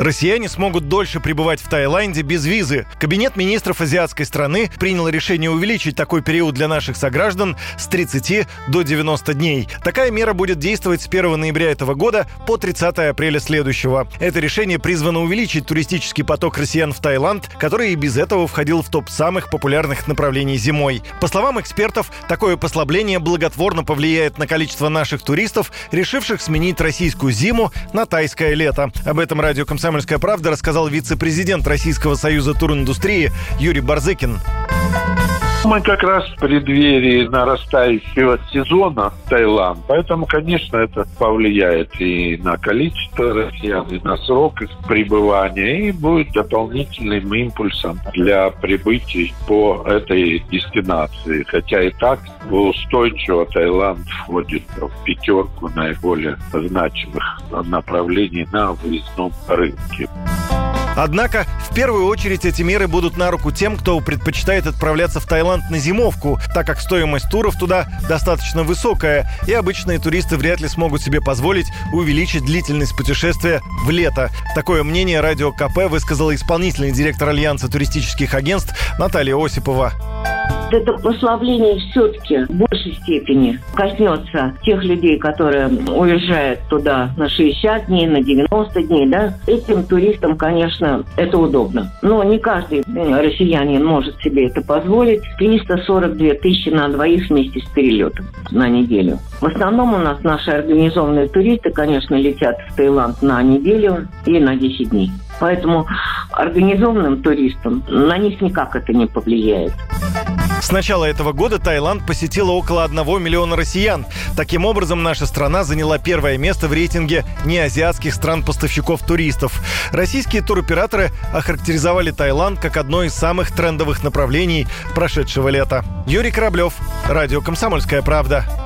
Россияне смогут дольше пребывать в Таиланде без визы. Кабинет министров азиатской страны принял решение увеличить такой период для наших сограждан с 30 до 90 дней. Такая мера будет действовать с 1 ноября этого года по 30 апреля следующего. Это решение призвано увеличить туристический поток россиян в Таиланд, который и без этого входил в топ самых популярных направлений зимой. По словам экспертов, такое послабление благотворно повлияет на количество наших туристов, решивших сменить российскую зиму на тайское лето. Об этом радио «Комсомольская «Комсомольская правда» рассказал вице-президент Российского союза туриндустрии Юрий Барзыкин. Мы как раз в преддверии нарастающего сезона Таиланд, поэтому, конечно, это повлияет и на количество россиян, и на срок их пребывания, и будет дополнительным импульсом для прибытий по этой дестинации. Хотя и так устойчиво Таиланд входит в пятерку наиболее значимых направлений на выездном рынке. Однако, в первую очередь эти меры будут на руку тем, кто предпочитает отправляться в Таиланд на зимовку, так как стоимость туров туда достаточно высокая, и обычные туристы вряд ли смогут себе позволить увеличить длительность путешествия в лето. Такое мнение радио КП высказала исполнительный директор Альянса туристических агентств Наталья Осипова это послабление все-таки в большей степени коснется тех людей, которые уезжают туда на 60 дней, на 90 дней, да. Этим туристам, конечно, это удобно. Но не каждый россиянин может себе это позволить. 342 тысячи на двоих вместе с перелетом на неделю. В основном у нас наши организованные туристы, конечно, летят в Таиланд на неделю или на 10 дней. Поэтому организованным туристам на них никак это не повлияет. С начала этого года Таиланд посетило около 1 миллиона россиян. Таким образом, наша страна заняла первое место в рейтинге неазиатских стран-поставщиков туристов. Российские туроператоры охарактеризовали Таиланд как одно из самых трендовых направлений прошедшего лета. Юрий Кораблев, Радио «Комсомольская правда».